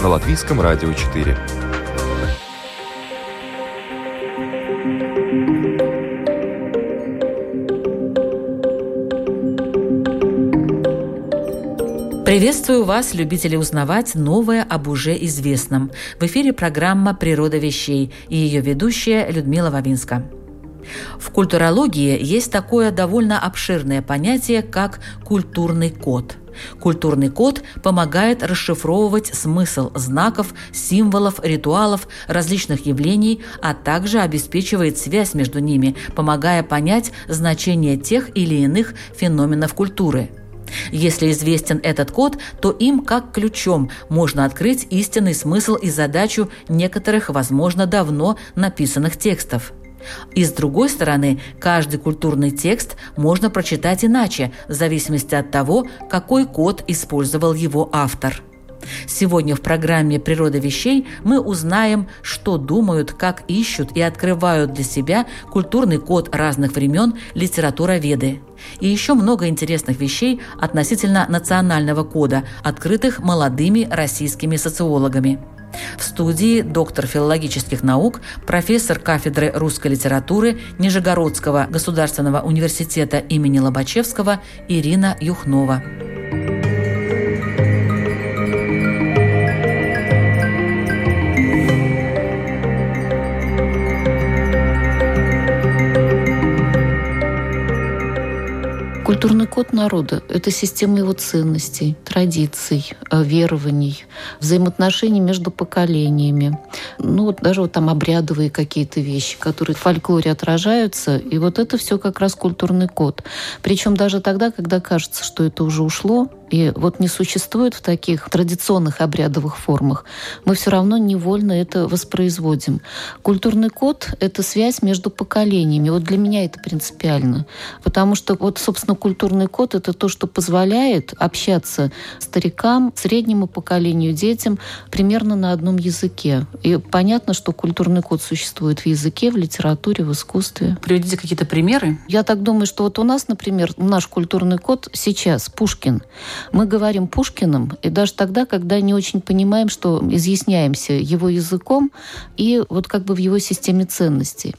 На Латвийском радио 4. Приветствую вас, любители узнавать новое об уже известном. В эфире программа «Природа вещей» и ее ведущая Людмила Вавинска. В культурологии есть такое довольно обширное понятие, как культурный код – Культурный код помогает расшифровывать смысл знаков, символов, ритуалов, различных явлений, а также обеспечивает связь между ними, помогая понять значение тех или иных феноменов культуры. Если известен этот код, то им как ключом можно открыть истинный смысл и задачу некоторых, возможно, давно написанных текстов. И с другой стороны, каждый культурный текст можно прочитать иначе, в зависимости от того, какой код использовал его автор. Сегодня в программе «Природа вещей» мы узнаем, что думают, как ищут и открывают для себя культурный код разных времен литературоведы. И еще много интересных вещей относительно национального кода, открытых молодыми российскими социологами. В студии доктор филологических наук, профессор кафедры русской литературы Нижегородского государственного университета имени Лобачевского Ирина Юхнова. Культурный код народа – это система его ценностей, традиций, э, верований, взаимоотношений между поколениями. Ну, вот даже вот там обрядовые какие-то вещи, которые в фольклоре отражаются. И вот это все как раз культурный код. Причем даже тогда, когда кажется, что это уже ушло, и вот не существует в таких традиционных обрядовых формах, мы все равно невольно это воспроизводим. Культурный код — это связь между поколениями. Вот для меня это принципиально. Потому что вот, собственно, культурный код — это то, что позволяет общаться старикам, среднему поколению, детям примерно на одном языке. И понятно, что культурный код существует в языке, в литературе, в искусстве. Приведите какие-то примеры. Я так думаю, что вот у нас, например, наш культурный код сейчас Пушкин. Мы говорим Пушкиным, и даже тогда, когда не очень понимаем, что изъясняемся его языком и вот как бы в его системе ценностей.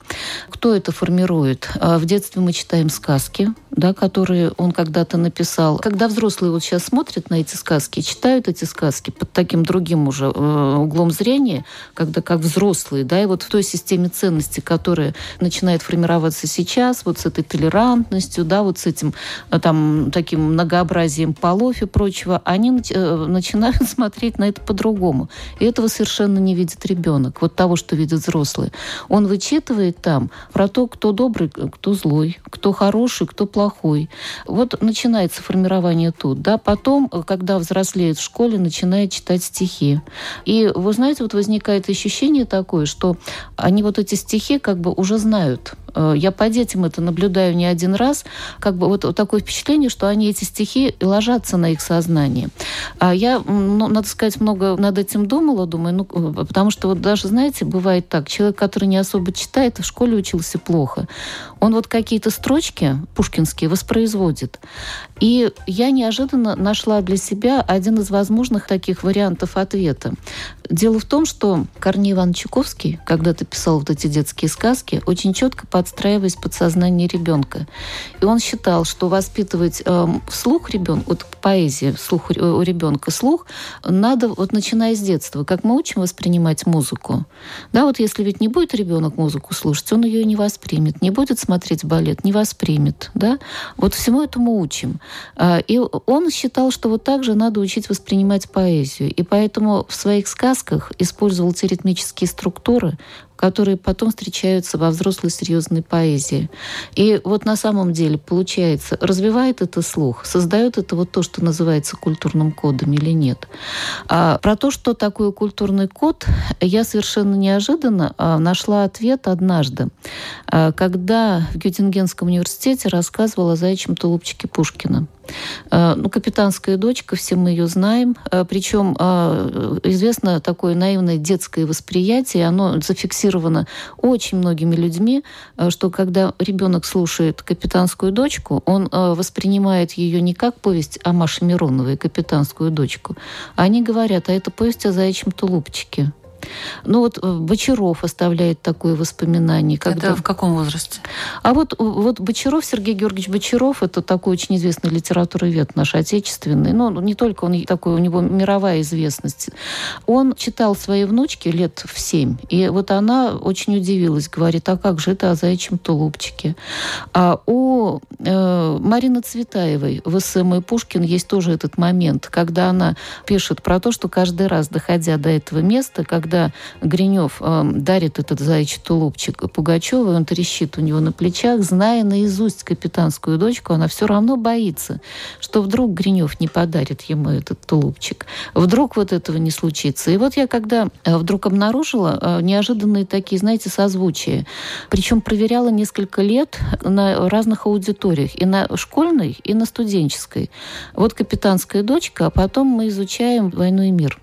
Кто это формирует? А, в детстве мы читаем сказки, да, которые он когда-то написал. Когда взрослые вот сейчас смотрят на эти сказки, читают эти сказки под таким другим уже э, углом зрения, когда как взрослые, да, и вот в той системе ценностей, которая начинает формироваться сейчас, вот с этой толерантностью, да, вот с этим э, там таким многообразием полов и прочего, они э, начинают смотреть на это по-другому. И этого совершенно не видит ребенок, вот того, что видят взрослые. Он вычитывает там про то, кто добрый, кто злой, кто хороший, кто плохой. Вот начинается формирование тут. Да? Потом, когда взрослеет в школе, начинает читать стихи. И, вы знаете, вот возникает ощущение такое, что они вот эти стихи как бы уже знают. Э, я по детям это наблюдаю не один раз. Как бы вот, вот такое впечатление, что они эти стихи ложатся на их сознание. А я, ну, надо сказать, много над этим думала, думаю, ну, э, потому что вот даже, знаете, бывает так, человек, который не особо читает, в школе учился плохо, он вот какие-то строчки пушкинские воспроизводит. И я неожиданно нашла для себя один из возможных таких вариантов ответа. Дело в том, что Корней Иван Чуковский когда-то писал вот эти детские сказки, очень четко подстраиваясь под сознание ребенка. И он считал, что воспитывать э, слух ребенка, вот поэзия, слух у ребенка, слух, надо вот начиная с детства, как мы учим воспринимать музыку. Да, вот если ведь не будет ребенок музыку слушать, он ее не воспримет, не будет смотреть балет, не воспримет. Да? Вот всему этому учим. А, и он считал, что вот так же надо учить воспринимать поэзию. И поэтому в своих сказках использовал те ритмические структуры, которые потом встречаются во взрослой серьезной поэзии. И вот на самом деле получается, развивает это слух, создает это вот то, что называется культурным кодом или нет. А про то, что такое культурный код, я совершенно неожиданно а, нашла ответ однажды, а, когда в Геттингенском университете рассказывала о заячьем тулупчике Пушкина. Э, ну, капитанская дочка, все мы ее знаем. Э, Причем э, известно такое наивное детское восприятие, оно зафиксировано очень многими людьми, что когда ребенок слушает капитанскую дочку, он воспринимает ее не как повесть о Маше Мироновой, капитанскую дочку, они говорят, а это повесть о заячьем тулупчике. Ну вот э, Бочаров оставляет такое воспоминание. Когда... Это в каком возрасте? А вот, вот Бочаров, Сергей Георгиевич Бочаров, это такой очень известный литературовед наш отечественный. Но не только он такой, у него мировая известность. Он читал своей внучке лет в семь. И вот она очень удивилась, говорит, а как же это о заячьем тулупчике? А у э, Марины Цветаевой в СМ и Пушкин есть тоже этот момент, когда она пишет про то, что каждый раз, доходя до этого места, когда когда Гринев э, дарит этот заячий тулупчик Пугачеву, он трещит у него на плечах, зная наизусть капитанскую дочку, она все равно боится, что вдруг Гринев не подарит ему этот тулупчик. Вдруг вот этого не случится. И вот я когда э, вдруг обнаружила э, неожиданные такие, знаете, созвучия, причем проверяла несколько лет на разных аудиториях, и на школьной, и на студенческой. Вот капитанская дочка, а потом мы изучаем «Войну и мир»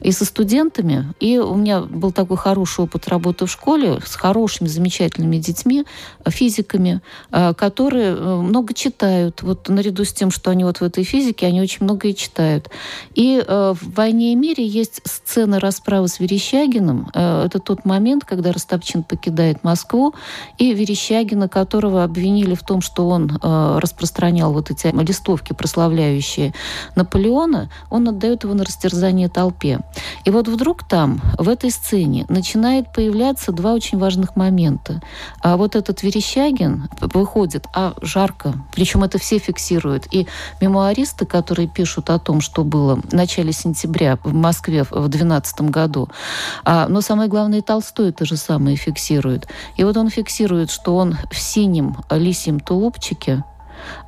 и со студентами. И у меня был такой хороший опыт работы в школе с хорошими, замечательными детьми, физиками, э, которые э, много читают. Вот наряду с тем, что они вот в этой физике, они очень много и читают. И э, в «Войне и мире» есть сцена расправы с Верещагиным. Это тот момент, когда Ростопчин покидает Москву, и Верещагина, которого обвинили в том, что он распространял вот эти листовки, прославляющие Наполеона, он отдает его на растерзание толпы толпе. И вот вдруг там, в этой сцене, начинает появляться два очень важных момента. А вот этот Верещагин выходит, а жарко, причем это все фиксируют. И мемуаристы, которые пишут о том, что было в начале сентября в Москве в 2012 году, а, но самое главное, Толстой это же самое фиксирует. И вот он фиксирует, что он в синем лисьем тулупчике,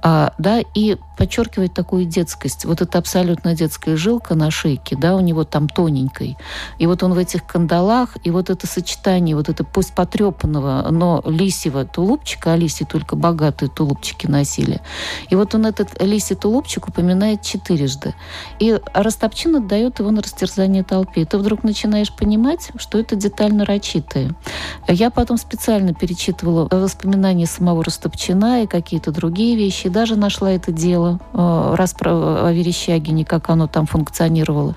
а, да, и подчеркивает такую детскость. Вот эта абсолютно детская жилка на шейке, да, у него там тоненькой. И вот он в этих кандалах, и вот это сочетание вот это пусть потрепанного, но лисьего тулупчика, а лиси только богатые тулупчики носили. И вот он этот лисий тулупчик упоминает четырежды. И Растопчин отдает его на растерзание толпе. И ты вдруг начинаешь понимать, что это деталь нарочитая. Я потом специально перечитывала воспоминания самого Растопчина и какие-то другие вещи, даже нашла это дело э, расправа о Верещагине, как оно там функционировало.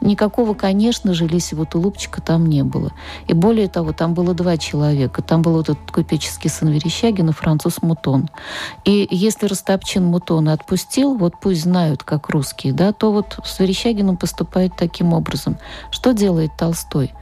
Никакого, конечно же, Лисьего тулупчика там не было. И более того, там было два человека. Там был вот этот купеческий сын Верещагина, француз Мутон. И если Ростопчин Мутона отпустил, вот пусть знают, как русские, да, то вот с Верещагиным поступает таким образом. Что делает Толстой?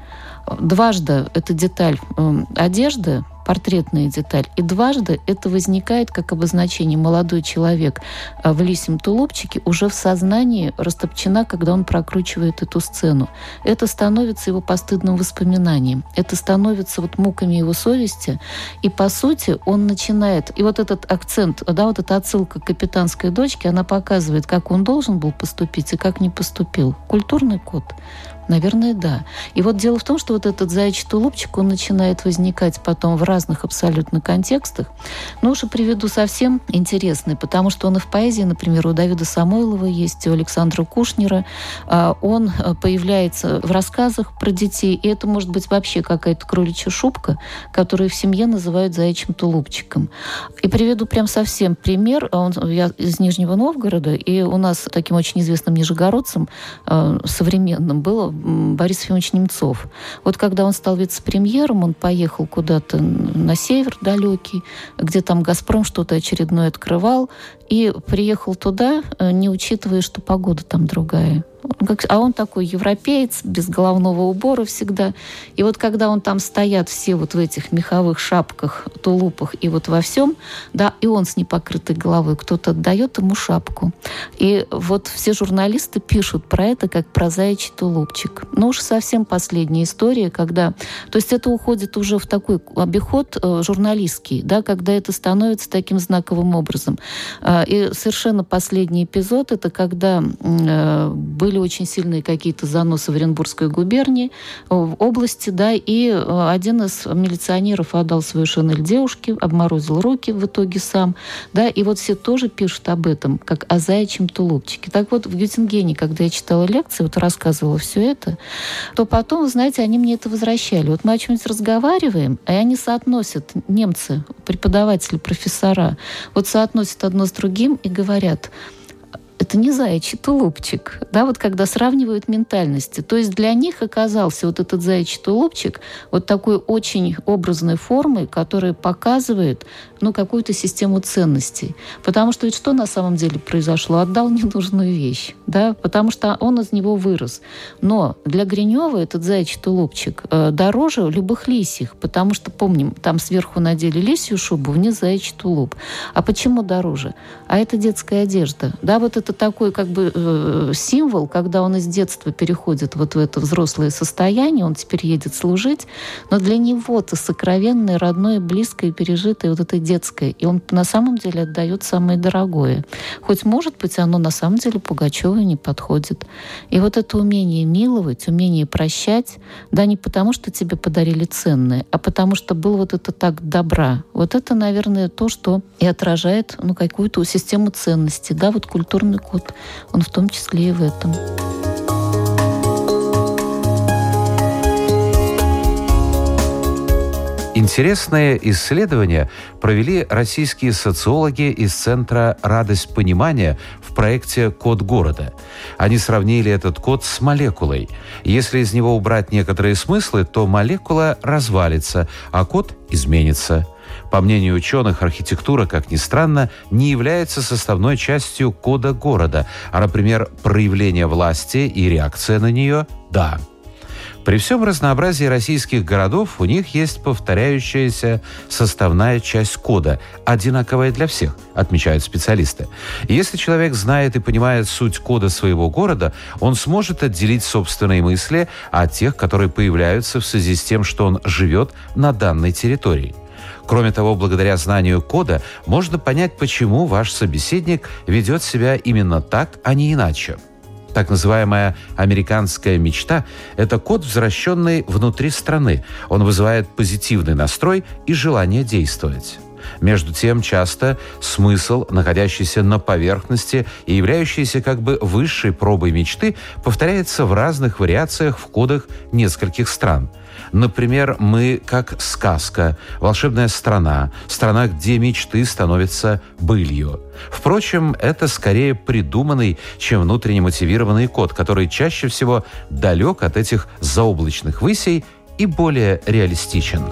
Дважды эта деталь э, одежды портретная деталь. И дважды это возникает как обозначение молодой человек а, в лисем тулупчике уже в сознании растопчена, когда он прокручивает эту сцену. Это становится его постыдным воспоминанием. Это становится вот муками его совести. И, по сути, он начинает... И вот этот акцент, да, вот эта отсылка к капитанской дочке, она показывает, как он должен был поступить и как не поступил. Культурный код. Наверное, да. И вот дело в том, что вот этот заячий тулупчик, он начинает возникать потом в разных абсолютно контекстах. Ну, уже приведу совсем интересный, потому что он и в поэзии, например, у Давида Самойлова есть, у Александра Кушнера. А, он э, появляется в рассказах про детей, и это может быть вообще какая-то кроличья шубка, которую в семье называют заячьим тулупчиком. И приведу прям совсем пример. Он, я из Нижнего Новгорода, и у нас таким очень известным нижегородцем э, современным было Борис Ефимович Немцов. Вот когда он стал вице-премьером, он поехал куда-то на север далекий, где там «Газпром» что-то очередное открывал, и приехал туда, э, не учитывая, что погода там другая. А он такой европеец, без головного убора всегда. И вот когда он там стоят все вот в этих меховых шапках, тулупах и вот во всем, да, и он с непокрытой головой, кто-то отдает ему шапку. И вот все журналисты пишут про это как про заячий тулупчик. Ну уж совсем последняя история, когда... То есть это уходит уже в такой обиход э, журналистский, да, когда это становится таким знаковым образом. Э, и совершенно последний эпизод, это когда э, были очень сильные какие-то заносы в Оренбургской губернии, в области, да, и э, один из милиционеров отдал свою шинель девушке, обморозил руки в итоге сам, да, и вот все тоже пишут об этом, как о заячьем тулупчике. Так вот, в Гютингене, когда я читала лекции, вот рассказывала все это, то потом, вы знаете, они мне это возвращали. Вот мы о чем-нибудь разговариваем, и они соотносят, немцы, преподаватели, профессора, вот соотносят одно с другим и говорят – это не заячий тулупчик, да, вот когда сравнивают ментальности. То есть для них оказался вот этот заячий тулупчик вот такой очень образной формой, которая показывает, ну, какую-то систему ценностей. Потому что ведь что на самом деле произошло? Отдал ненужную вещь, да, потому что он из него вырос. Но для Гринева этот заячий тулупчик э, дороже любых лисих, потому что, помним, там сверху надели лисью шубу, вниз заячий тулуп. А почему дороже? А это детская одежда. Да, вот это такой как бы э, символ, когда он из детства переходит вот в это взрослое состояние, он теперь едет служить, но для него-то сокровенное, родное, близкое, пережитое вот это детское. И он на самом деле отдает самое дорогое. Хоть, может быть, оно на самом деле Пугачеву не подходит. И вот это умение миловать, умение прощать, да не потому, что тебе подарили ценное, а потому что был вот это так добра. Вот это, наверное, то, что и отражает ну, какую-то систему ценностей, да, вот культурный код, он в том числе и в этом. Интересное исследование провели российские социологи из Центра «Радость понимания» в проекте «Код города». Они сравнили этот код с молекулой. Если из него убрать некоторые смыслы, то молекула развалится, а код изменится. По мнению ученых, архитектура, как ни странно, не является составной частью кода города, а, например, проявление власти и реакция на нее – да. При всем разнообразии российских городов у них есть повторяющаяся составная часть кода, одинаковая для всех, отмечают специалисты. Если человек знает и понимает суть кода своего города, он сможет отделить собственные мысли от тех, которые появляются в связи с тем, что он живет на данной территории. Кроме того, благодаря знанию кода можно понять, почему ваш собеседник ведет себя именно так, а не иначе. Так называемая «американская мечта» — это код, возвращенный внутри страны. Он вызывает позитивный настрой и желание действовать. Между тем, часто смысл, находящийся на поверхности и являющийся как бы высшей пробой мечты, повторяется в разных вариациях в кодах нескольких стран – Например, мы как сказка, волшебная страна, страна, где мечты становятся былью. Впрочем, это скорее придуманный, чем внутренне мотивированный код, который чаще всего далек от этих заоблачных высей и более реалистичен.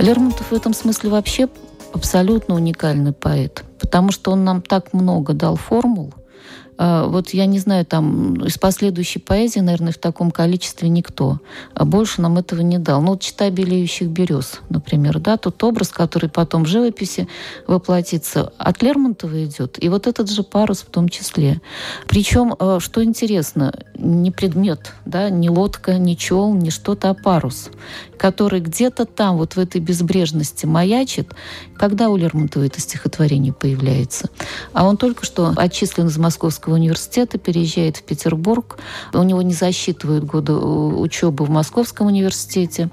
Лермонтов в этом смысле вообще абсолютно уникальный поэт, потому что он нам так много дал формул, вот я не знаю, там из последующей поэзии, наверное, в таком количестве никто. А больше нам этого не дал. Ну, вот читай «Белеющих берез», например, да, тот образ, который потом в живописи воплотится, от Лермонтова идет. И вот этот же парус в том числе. Причем, а, что интересно, не предмет, да, не лодка, не чел, не что-то, а парус, который где-то там, вот в этой безбрежности маячит. Когда у Лермонтова это стихотворение появляется? А он только что отчислен из Московского Московского университета, переезжает в Петербург. У него не засчитывают годы э, учебы в Московском университете.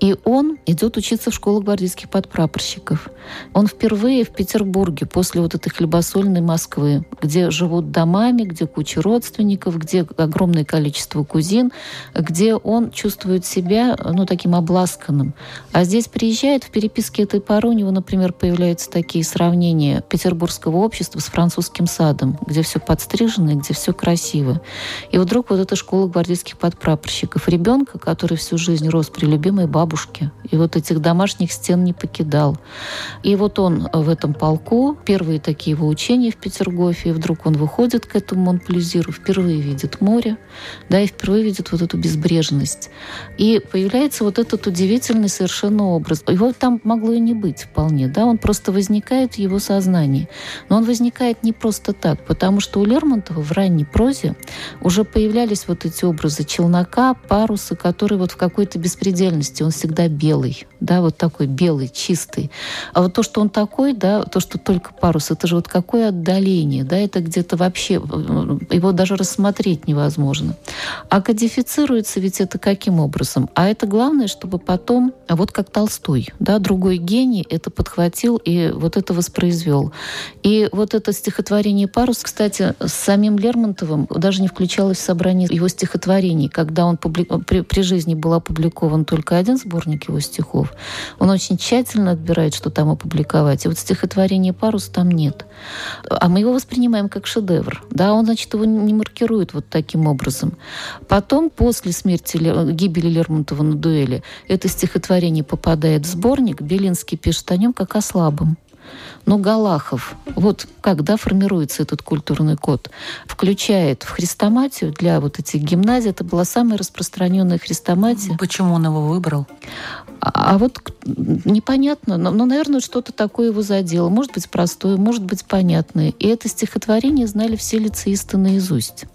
И он идет учиться в школу гвардейских подпрапорщиков. Он впервые в Петербурге после вот этой хлебосольной Москвы, где живут домами, где куча родственников, где огромное количество кузин, где он чувствует себя ну, таким обласканным. А здесь приезжает, в переписке этой поры у него, например, появляются такие сравнения петербургского общества с французским садом, где все под подстриженные, где все красиво. И вдруг вот эта школа гвардейских подпрапорщиков. Ребенка, который всю жизнь рос при любимой бабушке, и вот этих домашних стен не покидал. И вот он в этом полку, первые такие его учения в Петергофе, и вдруг он выходит к этому Монплезиру, впервые видит море, да, и впервые видит вот эту безбрежность. И появляется вот этот удивительный совершенно образ. Его там могло и не быть вполне, да, он просто возникает в его сознании. Но он возникает не просто так, потому что у Лермонтова в ранней прозе уже появлялись вот эти образы челнока, паруса, которые вот в какой-то беспредельности, он всегда белый, да, вот такой белый, чистый. А вот то, что он такой, да, то, что только парус, это же вот какое отдаление, да, это где-то вообще, его даже рассмотреть невозможно. А кодифицируется ведь это каким образом? А это главное, чтобы потом, а вот как Толстой, да, другой гений это подхватил и вот это воспроизвел. И вот это стихотворение «Парус», кстати, с самим Лермонтовым даже не включалось в собрание его стихотворений, когда он публи... при, при жизни был опубликован только один сборник его стихов. Он очень тщательно отбирает, что там опубликовать. И вот стихотворение «Парус» там нет. А мы его воспринимаем как шедевр. Да, он, значит, его не маркирует вот таким образом. Потом, после смерти, гибели Лермонтова на дуэли, это стихотворение попадает в сборник. Белинский пишет о нем как о слабом. Но Галахов, вот когда формируется этот культурный код, включает в хрестоматию для вот этих гимназий, это была самая распространенная хрестоматия. Почему он его выбрал? А, вот непонятно, но, но, наверное, что-то такое его задело. Может быть, простое, может быть, понятное. И это стихотворение знали все лицеисты наизусть.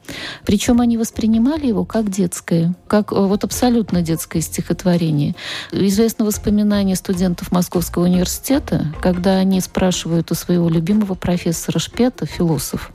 Причем они воспринимали его как детское, как э, вот абсолютно детское стихотворение. Известно воспоминание студентов Московского университета, когда они спрашивают у своего любимого профессора Шпета, философ,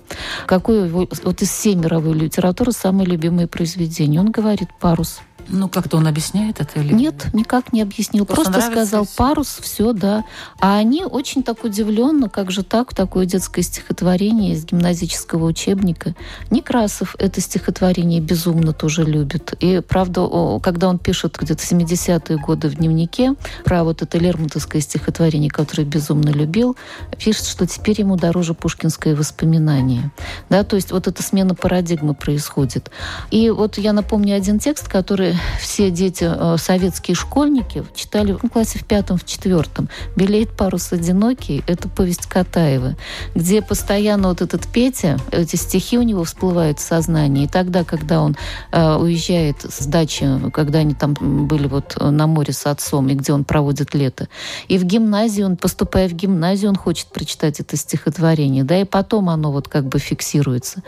какое его, вот из всей мировой литературы самое любимое произведение. Он говорит «Парус». Ну, как-то он объясняет это или нет? никак не объяснил. Просто, Просто сказал парус, все, да. А они очень так удивленно, как же так, такое детское стихотворение из гимназического учебника. Некрасов это стихотворение безумно тоже любит. И, правда, когда он пишет где-то 70-е годы в дневнике про вот это Лермонтовское стихотворение, которое безумно любил, пишет, что теперь ему дороже пушкинское воспоминание. Да, то есть вот эта смена парадигмы происходит. И вот я напомню один текст, который все дети, э, советские школьники, читали в классе в пятом, в четвертом. «Белеет парус одинокий» — это повесть Катаева, где постоянно вот этот Петя, эти стихи у него всплывают в сознании. И тогда, когда он э, уезжает с дачи, когда они там были вот на море с отцом, и где он проводит лето, и в гимназию, он, поступая в гимназию, он хочет прочитать это стихотворение, да, и потом оно вот как бы фиксируется.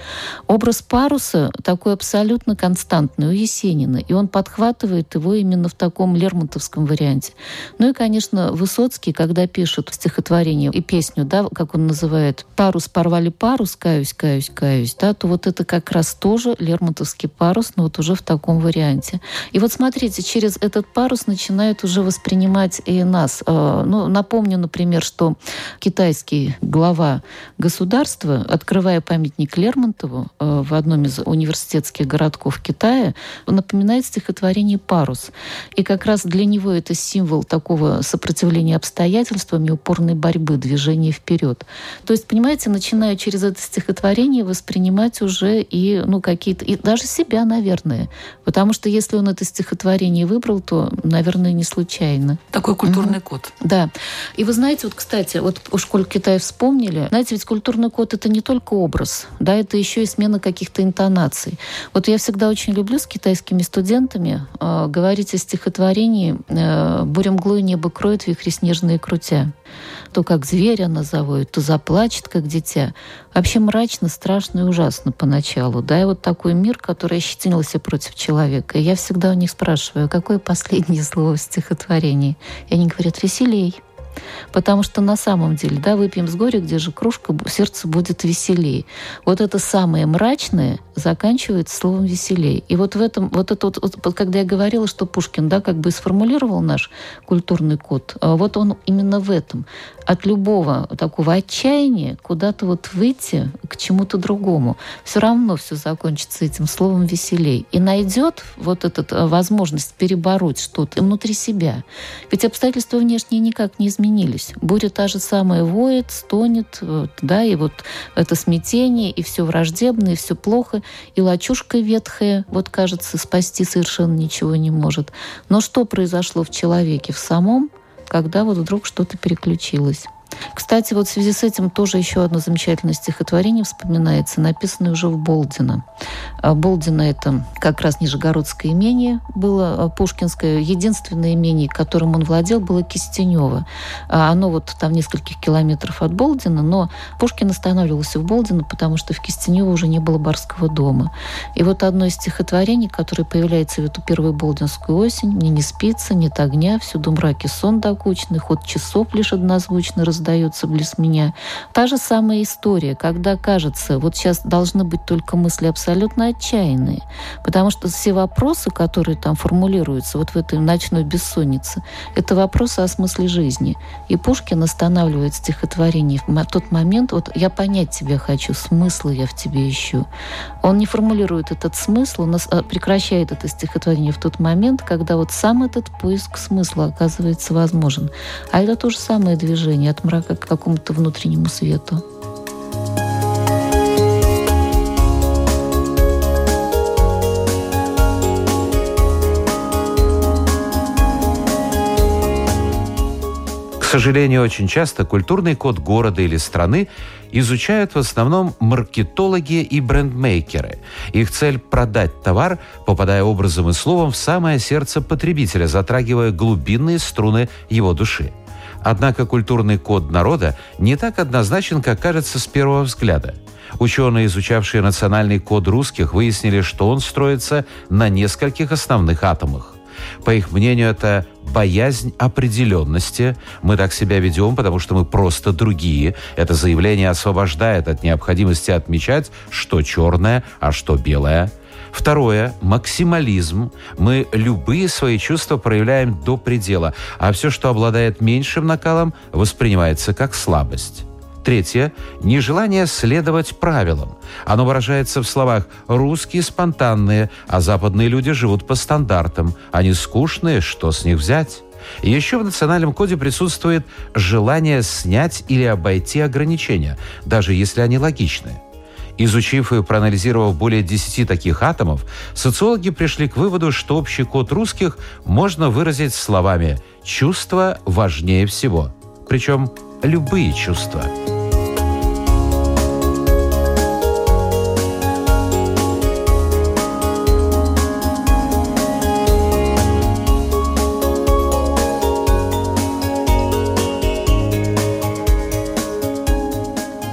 Образ паруса такой абсолютно константный у Есенина, и он подхватывает его именно в таком лермонтовском варианте. Ну и, конечно, Высоцкий, когда пишет стихотворение и песню, да, как он называет, «Парус порвали парус, каюсь, каюсь, каюсь», да, то вот это как раз тоже лермонтовский парус, но вот уже в таком варианте. И вот смотрите, через этот парус начинают уже воспринимать и нас. Э, ну, напомню, например, что китайский глава государства, открывая памятник Лермонтову э, в одном из университетских городков Китая, напоминает стих стихотворение «Парус». И как раз для него это символ такого сопротивления обстоятельствам и упорной борьбы, движения вперед. То есть, понимаете, начинаю через это стихотворение воспринимать уже и, ну, какие-то, и даже себя, наверное. Потому что если он это стихотворение выбрал, то, наверное, не случайно. Такой культурный mm-hmm. код. Да. И вы знаете, вот, кстати, вот у школе Китая вспомнили, знаете, ведь культурный код — это не только образ, да, это еще и смена каких-то интонаций. Вот я всегда очень люблю с китайскими студентами студентами э, говорить о стихотворении э, «Буря мглой небо кроет, вихри снежные крутя». То как зверя назовут, то заплачет, как дитя. Вообще мрачно, страшно и ужасно поначалу. Да, и вот такой мир, который ощетинился против человека. И я всегда у них спрашиваю, какое последнее слово в стихотворении? И они говорят, веселей. Потому что на самом деле, да, выпьем с горя, где же кружка, сердце будет веселее. Вот это самое мрачное заканчивается словом веселее. И вот в этом, вот это вот, вот когда я говорила, что Пушкин, да, как бы сформулировал наш культурный код, а вот он именно в этом. От любого такого отчаяния куда-то вот выйти к чему-то другому. Все равно все закончится этим словом веселей. И найдет вот эту возможность перебороть что-то внутри себя. Ведь обстоятельства внешние никак не изменяются сменились. Буря та же самая воет, стонет, вот, да, и вот это смятение, и все враждебно, и все плохо, и лачушка ветхая, вот кажется, спасти совершенно ничего не может. Но что произошло в человеке в самом, когда вот вдруг что-то переключилось? Кстати, вот в связи с этим тоже еще одно замечательное стихотворение вспоминается, написанное уже в Болдино. А Болдино – это как раз Нижегородское имение было, а, Пушкинское. Единственное имение, которым он владел, было Кистенево. А оно вот там в нескольких километров от Болдина, но Пушкин останавливался в Болдино, потому что в Кистенево уже не было барского дома. И вот одно из стихотворений, которое появляется в эту первую болдинскую осень, «Мне не спится, нет огня, всюду мраки сон докучный, ход часов лишь однозвучно раздается раздается близ меня. Та же самая история, когда кажется, вот сейчас должны быть только мысли абсолютно отчаянные, потому что все вопросы, которые там формулируются вот в этой ночной бессоннице, это вопросы о смысле жизни. И Пушкин останавливает стихотворение в тот момент, вот я понять тебя хочу, смысла я в тебе ищу. Он не формулирует этот смысл, он а, прекращает это стихотворение в тот момент, когда вот сам этот поиск смысла оказывается возможен. А это то же самое движение от мрака мрака к какому-то внутреннему свету. К сожалению, очень часто культурный код города или страны изучают в основном маркетологи и брендмейкеры. Их цель – продать товар, попадая образом и словом в самое сердце потребителя, затрагивая глубинные струны его души. Однако культурный код народа не так однозначен, как кажется с первого взгляда. Ученые, изучавшие национальный код русских, выяснили, что он строится на нескольких основных атомах. По их мнению, это боязнь определенности. Мы так себя ведем, потому что мы просто другие. Это заявление освобождает от необходимости отмечать, что черное, а что белое – Второе – максимализм. Мы любые свои чувства проявляем до предела, а все, что обладает меньшим накалом, воспринимается как слабость. Третье – нежелание следовать правилам. Оно выражается в словах «русские спонтанные, а западные люди живут по стандартам. Они скучные, что с них взять?» Еще в национальном коде присутствует желание снять или обойти ограничения, даже если они логичны. Изучив и проанализировав более 10 таких атомов, социологи пришли к выводу, что общий код русских можно выразить словами «чувство важнее всего». Причем любые чувства –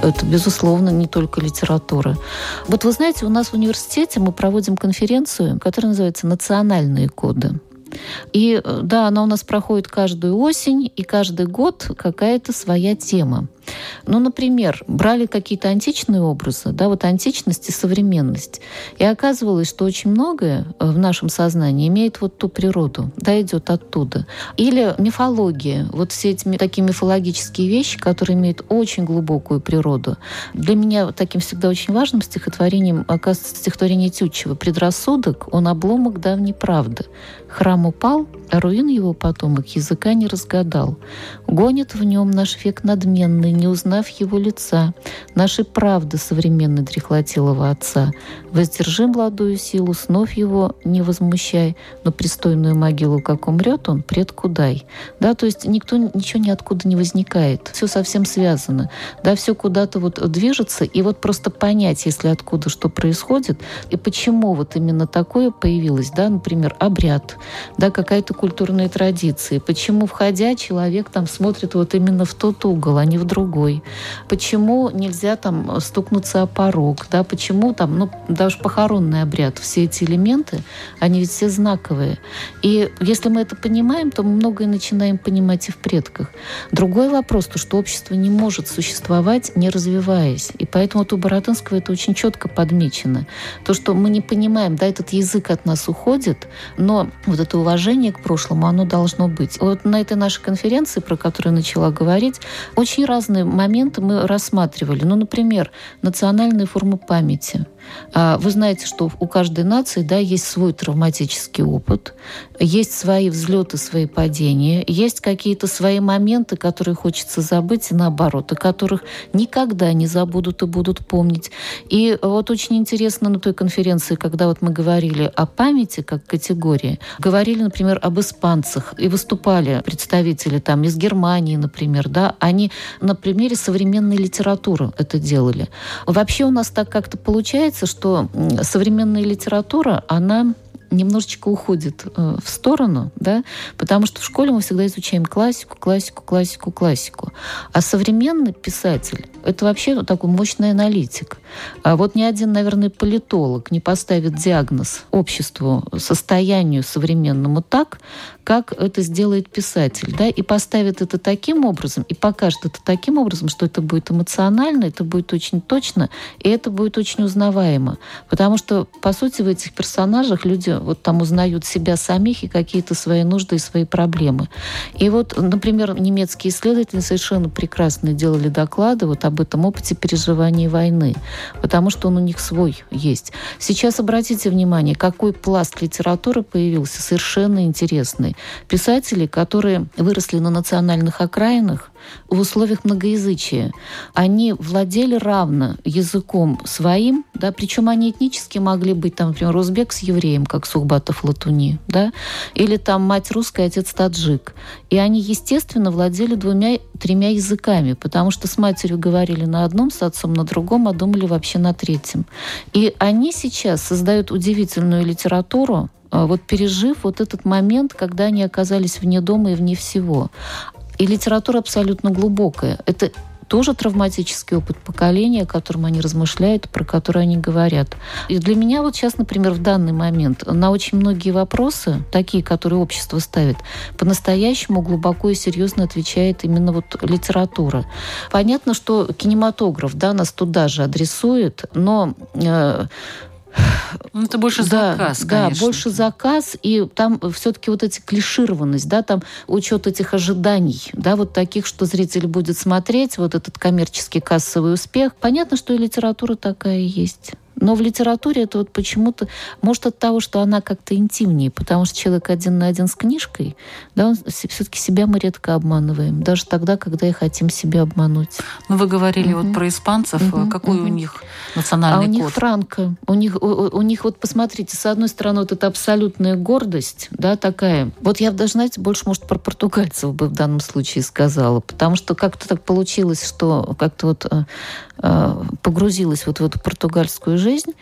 Это, безусловно, не только литература. Вот вы знаете, у нас в университете мы проводим конференцию, которая называется «Национальные коды». И э, да, она у нас проходит каждую осень, и каждый год какая-то своя тема. Ну, например, брали какие-то античные образы, да, вот античность и современность. И оказывалось, что очень многое э, в нашем сознании имеет вот ту природу, да, идет оттуда. Или мифология, вот все эти такие мифологические вещи, которые имеют очень глубокую природу. Для меня таким всегда очень важным стихотворением оказывается стихотворение Тютчева «Предрассудок, он обломок давней правды. Храм упал, а руин его потомок языка не разгадал. Гонит в нем наш век надменный, не узнав его лица, нашей правды современной дряхлотелого отца. Воздержи молодую силу, снов его не возмущай, но пристойную могилу, как умрет он, предку дай. Да, то есть никто ничего ниоткуда не возникает. Все совсем связано. Да, все куда-то вот движется, и вот просто понять, если откуда что происходит, и почему вот именно такое появилось, да, например, обряд, да, какая-то культурные традиции. Почему, входя, человек там смотрит вот именно в тот угол, а не в другой? Почему нельзя там стукнуться о порог? Да? Почему там, ну, даже похоронный обряд, все эти элементы, они ведь все знаковые. И если мы это понимаем, то мы многое начинаем понимать и в предках. Другой вопрос, то, что общество не может существовать, не развиваясь. И поэтому вот у Боротынского это очень четко подмечено. То, что мы не понимаем, да, этот язык от нас уходит, но вот это уважение к прошлому, оно должно быть. Вот на этой нашей конференции, про которую начала говорить, очень разные моменты мы рассматривали. Ну, например, национальные формы памяти – вы знаете, что у каждой нации да, есть свой травматический опыт, есть свои взлеты, свои падения, есть какие-то свои моменты, которые хочется забыть, и наоборот, о которых никогда не забудут и будут помнить. И вот очень интересно на той конференции, когда вот мы говорили о памяти как категории, говорили, например, об испанцах, и выступали представители там из Германии, например, да, они на примере современной литературы это делали. Вообще у нас так как-то получается, что современная литература, она немножечко уходит э, в сторону, да, потому что в школе мы всегда изучаем классику, классику, классику, классику. А современный писатель – это вообще такой мощный аналитик. А вот ни один, наверное, политолог не поставит диагноз обществу, состоянию современному так, как это сделает писатель, да, и поставит это таким образом, и покажет это таким образом, что это будет эмоционально, это будет очень точно, и это будет очень узнаваемо. Потому что, по сути, в этих персонажах люди вот там узнают себя самих и какие-то свои нужды и свои проблемы. И вот, например, немецкие исследователи совершенно прекрасно делали доклады вот об этом опыте переживания войны, потому что он у них свой есть. Сейчас обратите внимание, какой пласт литературы появился, совершенно интересный. Писатели, которые выросли на национальных окраинах, в условиях многоязычия. Они владели равно языком своим, да, причем они этнически могли быть, там, например, узбек с евреем, как Сухбатов Латуни, да, или там мать русская, отец таджик. И они, естественно, владели двумя-тремя языками, потому что с матерью говорили на одном, с отцом на другом, а думали вообще на третьем. И они сейчас создают удивительную литературу, а, вот пережив вот этот момент, когда они оказались вне дома и вне всего. И литература абсолютно глубокая. Это тоже травматический опыт поколения, о котором они размышляют, про который они говорят. И для меня вот сейчас, например, в данный момент на очень многие вопросы, такие, которые общество ставит, по-настоящему глубоко и серьезно отвечает именно вот литература. Понятно, что кинематограф да, нас туда же адресует, но э, ну, это больше да, заказ, Да, больше заказ, и там все-таки вот эти клишированность, да, там учет этих ожиданий, да, вот таких, что зритель будет смотреть, вот этот коммерческий кассовый успех. Понятно, что и литература такая есть. Но в литературе это вот почему-то, может, от того, что она как-то интимнее, потому что человек один на один с книжкой, да, он, все-таки себя мы редко обманываем, даже тогда, когда и хотим себя обмануть. Ну, вы говорили угу. вот про испанцев, угу. какой угу. у них национальный а у код? них франко. У них, у, у них вот, посмотрите, с одной стороны, вот эта абсолютная гордость, да, такая. Вот я даже, знаете, больше, может, про португальцев бы в данном случае сказала, потому что как-то так получилось, что как-то вот э, э, погрузилась вот в эту португальскую жизнь. жизнь,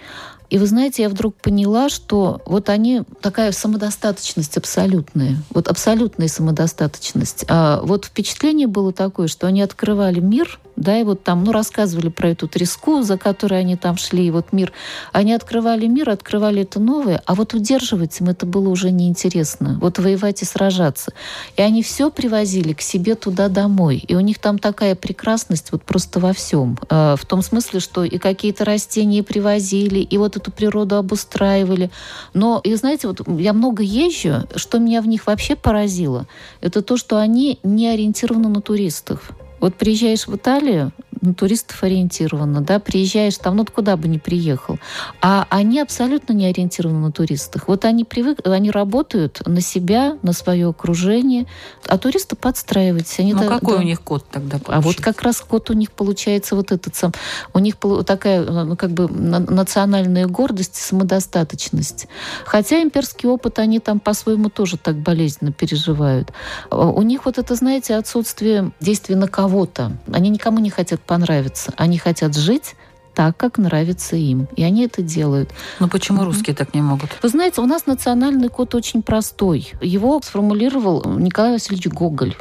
И вы знаете, я вдруг поняла, что вот они такая самодостаточность абсолютная, вот абсолютная самодостаточность. А вот впечатление было такое, что они открывали мир да, и вот там, ну, рассказывали про эту треску, за которой они там шли, и вот мир. Они открывали мир, открывали это новое, а вот удерживать им это было уже неинтересно. Вот воевать и сражаться. И они все привозили к себе туда домой. И у них там такая прекрасность вот просто во всем. А, в том смысле, что и какие-то растения привозили, и вот эту природу обустраивали. Но, и знаете, вот я много езжу, что меня в них вообще поразило, это то, что они не ориентированы на туристов. Вот приезжаешь в Италию, на туристов ориентировано, да, приезжаешь там, ну, куда бы ни приехал. А они абсолютно не ориентированы на туристах. Вот они привык, они работают на себя, на свое окружение, а туристы подстраиваются. Они ну, да, какой да. у них код тогда получается? А вот как раз код у них получается вот этот сам. У них такая, ну, как бы национальная гордость самодостаточность. Хотя имперский опыт они там по-своему тоже так болезненно переживают. У них вот это, знаете, отсутствие действия на кого-то. Они никому не хотят понравиться. Они хотят жить так, как нравится им. И они это делают. Но почему русские так не могут? Вы знаете, у нас национальный код очень простой. Его сформулировал Николай Васильевич Гоголь.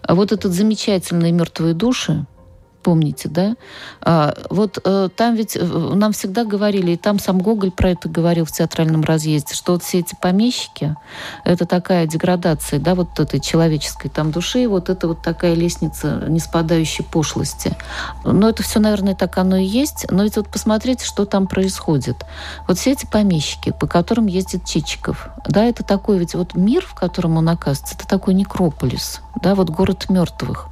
А вот этот замечательный «Мертвые души», помните, да? А, вот а, там ведь э, нам всегда говорили, и там сам Гоголь про это говорил в театральном разъезде, что вот все эти помещики, это такая деградация, да, вот этой человеческой там души, вот это вот такая лестница неспадающей пошлости. Но это все, наверное, так оно и есть. Но ведь вот посмотрите, что там происходит. Вот все эти помещики, по которым ездит Чичиков, да, это такой ведь вот мир, в котором он оказывается, это такой некрополис, да, вот город мертвых.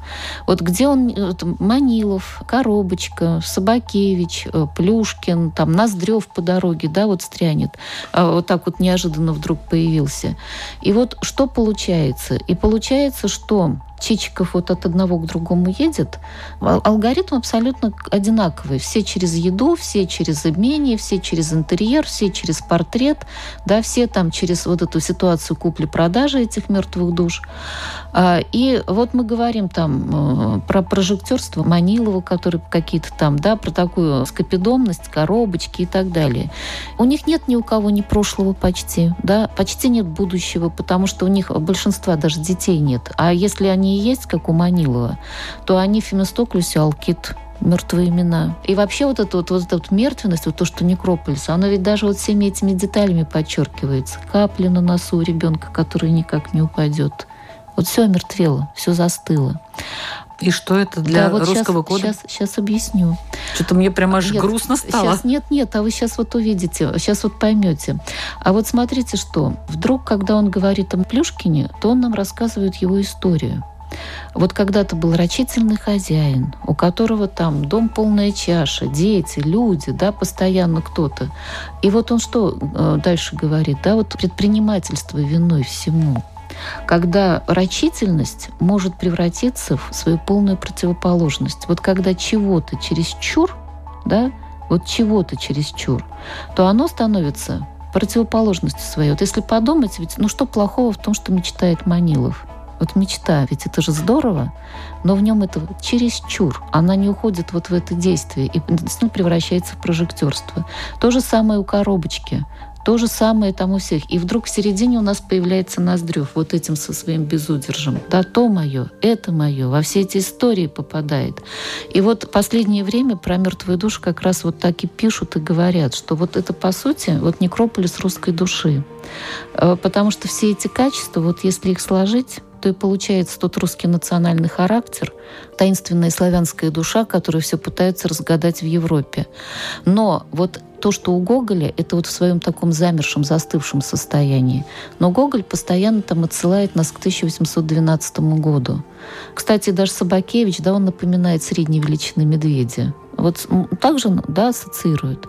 Вот где он, вот, мани Манилов, Коробочка, Собакевич, э, Плюшкин, там Ноздрев по дороге, да, вот стрянет. А вот так вот неожиданно вдруг появился. И вот что получается? И получается, что Чичиков вот от одного к другому едет, алгоритм абсолютно одинаковый. Все через еду, все через имение, все через интерьер, все через портрет, да, все там через вот эту ситуацию купли-продажи этих мертвых душ. А, и вот мы говорим там э, про прожектерство Манилова, который какие-то там, да, про такую скопидомность, коробочки и так далее. У них нет ни у кого ни прошлого почти, да, почти нет будущего, потому что у них большинства даже детей нет. А если они они и есть, как у Манилова, то они Фемистоклюс и Алкит мертвые имена. И вообще вот эта вот, вот эта вот мертвенность, вот то, что некрополис, оно ведь даже вот всеми этими деталями подчеркивается. Капли на носу у ребенка, который никак не упадет. Вот все омертвело, все застыло. И что это для да, вот русского сейчас, кода? Сейчас, сейчас объясню. Что-то мне прямо аж нет, грустно стало. Сейчас, нет, нет, а вы сейчас вот увидите, сейчас вот поймете. А вот смотрите, что вдруг, когда он говорит о Плюшкине, то он нам рассказывает его историю. Вот когда-то был рачительный хозяин, у которого там дом полная чаша, дети, люди, да, постоянно кто-то. И вот он что э, дальше говорит, да, вот предпринимательство виной всему когда рачительность может превратиться в свою полную противоположность. Вот когда чего-то через чур, да, вот чего-то через чур, то оно становится противоположностью своей. Вот если подумать, ведь ну что плохого в том, что мечтает Манилов? Вот мечта, ведь это же здорово, но в нем это чересчур. Она не уходит вот в это действие и превращается в прожектерство. То же самое у коробочки. То же самое там у всех. И вдруг в середине у нас появляется Ноздрев вот этим со своим безудержем. Да, то мое, это мое, во все эти истории попадает. И вот последнее время про мертвую душу как раз вот так и пишут и говорят, что вот это, по сути, вот некрополис русской души. Э, потому что все эти качества, вот если их сложить, то и получается тот русский национальный характер, таинственная славянская душа, которую все пытаются разгадать в Европе. Но вот то, что у Гоголя, это вот в своем таком замершем, застывшем состоянии. Но Гоголь постоянно там отсылает нас к 1812 году. Кстати, даже Собакевич, да, он напоминает средней величины медведя. Вот также да, ассоциирует.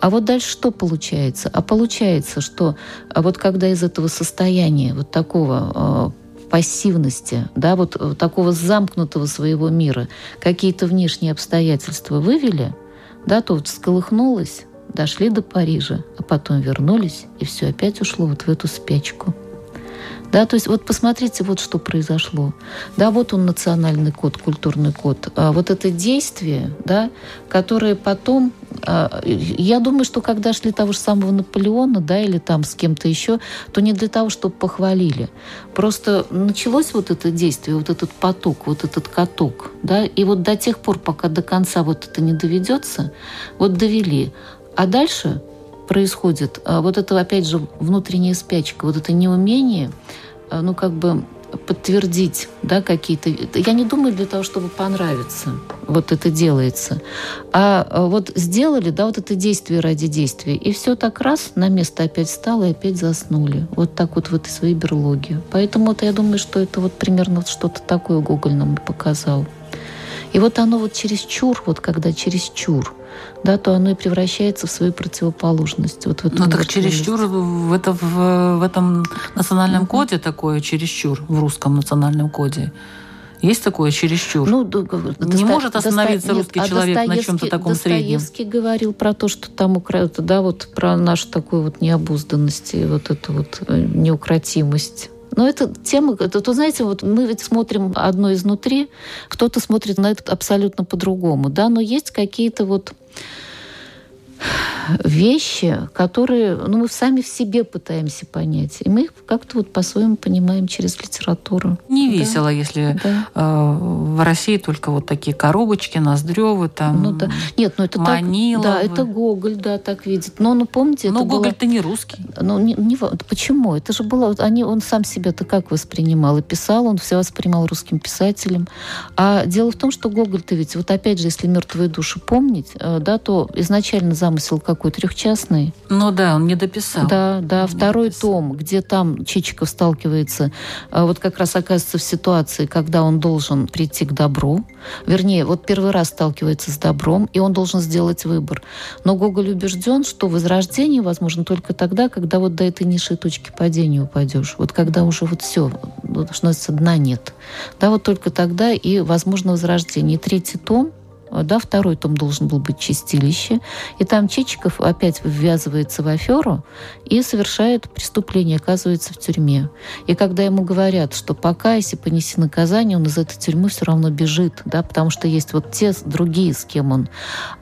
А вот дальше что получается? А получается, что а вот когда из этого состояния вот такого э, пассивности, да, вот э, такого замкнутого своего мира какие-то внешние обстоятельства вывели, да, то вот всколыхнулось, дошли до Парижа, а потом вернулись, и все опять ушло вот в эту спячку. Да, то есть вот посмотрите, вот что произошло. Да, вот он национальный код, культурный код. А вот это действие, да, которое потом, а, я думаю, что когда шли того же самого Наполеона, да, или там с кем-то еще, то не для того, чтобы похвалили. Просто началось вот это действие, вот этот поток, вот этот каток, да, и вот до тех пор, пока до конца вот это не доведется, вот довели. А дальше происходит а, вот это, опять же, внутренняя спячка, вот это неумение, а, ну, как бы подтвердить, да, какие-то... Я не думаю для того, чтобы понравиться, вот это делается. А, а вот сделали, да, вот это действие ради действия, и все так раз на место опять стало и опять заснули. Вот так вот в этой своей берлоге. Поэтому вот я думаю, что это вот примерно что-то такое Гоголь нам показал. И вот оно вот через чур, вот когда через чур, да, то оно и превращается в свою противоположность. Вот в ну так чересчур в, это, в, в этом национальном mm-hmm. коде такое чересчур, в русском национальном коде. Есть такое чересчур? Ну, не может остановиться Досто... русский Нет, а человек а на чем-то таком среднем. Достоевский говорил про то, что там да, вот про нашу такую вот необузданность и вот эту вот э, неукротимость. Но это тема, это, то знаете, вот мы ведь смотрим одно изнутри, кто-то смотрит на это абсолютно по-другому, да, но есть какие-то вот вещи, которые ну, мы сами в себе пытаемся понять. И мы их как-то вот по-своему понимаем через литературу. Не да. весело, если да. э, в России только вот такие коробочки, Ноздревы, там, ну, да. Нет, ну это Маниловы. так, Да, это Гоголь, да, так видит. Но, ну, помните, Но Гоголь-то было... не русский. Ну, не, не, почему? Это же было... Они, он сам себя-то как воспринимал? И писал, он все воспринимал русским писателем. А дело в том, что Гоголь-то ведь, вот опять же, если «Мертвые души» помнить, э, да, то изначально замысел как какой? Трехчастный? Ну да, он не дописал. Да, да. Он Второй том, где там Чичиков сталкивается, а, вот как раз оказывается в ситуации, когда он должен прийти к добру. Вернее, вот первый раз сталкивается с добром, и он должен сделать выбор. Но Гоголь убежден, что возрождение возможно только тогда, когда вот до этой низшей точки падения упадешь. Вот когда уже вот все, вот, что дна нет. Да, вот только тогда и возможно возрождение. И третий том – да, второй том должен был быть «Чистилище». И там Чичиков опять ввязывается в аферу и совершает преступление, оказывается в тюрьме. И когда ему говорят, что пока, если понеси наказание, он из этой тюрьмы все равно бежит, да, потому что есть вот те другие, с кем он.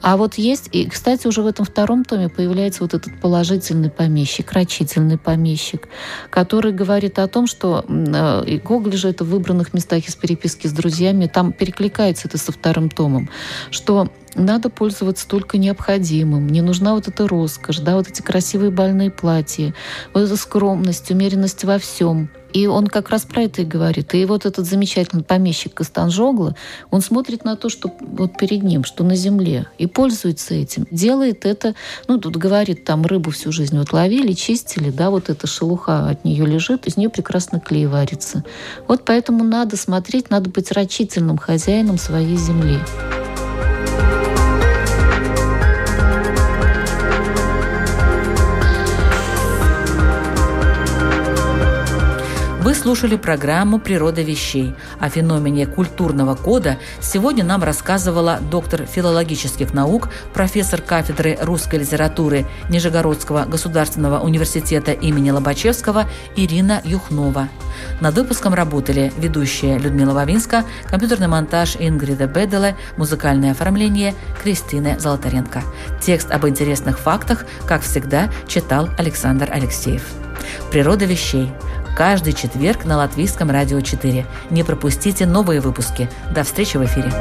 А вот есть, и, кстати, уже в этом втором томе появляется вот этот положительный помещик, рачительный помещик, который говорит о том, что э, и Гоголь же это в выбранных местах из переписки с друзьями, там перекликается это со вторым томом, что надо пользоваться только необходимым. Не нужна вот эта роскошь, да, вот эти красивые больные платья, вот эта скромность, умеренность во всем. И он как раз про это и говорит. И вот этот замечательный помещик Костанжогла, он смотрит на то, что вот перед ним, что на земле, и пользуется этим. Делает это, ну, тут говорит, там рыбу всю жизнь вот ловили, чистили, да, вот эта шелуха от нее лежит, из нее прекрасно клей варится. Вот поэтому надо смотреть, надо быть рачительным хозяином своей земли. Слушали программу «Природа вещей». О феномене культурного кода сегодня нам рассказывала доктор филологических наук, профессор кафедры русской литературы Нижегородского государственного университета имени Лобачевского Ирина Юхнова. Над выпуском работали ведущая Людмила Вавинска, компьютерный монтаж Ингрида Беделе, музыкальное оформление Кристины Золотаренко. Текст об интересных фактах, как всегда, читал Александр Алексеев. Природа вещей каждый четверг на Латвийском радио 4. Не пропустите новые выпуски. До встречи в эфире.